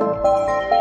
Música